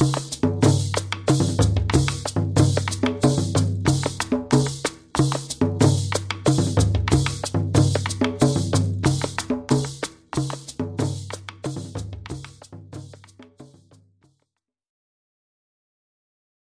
you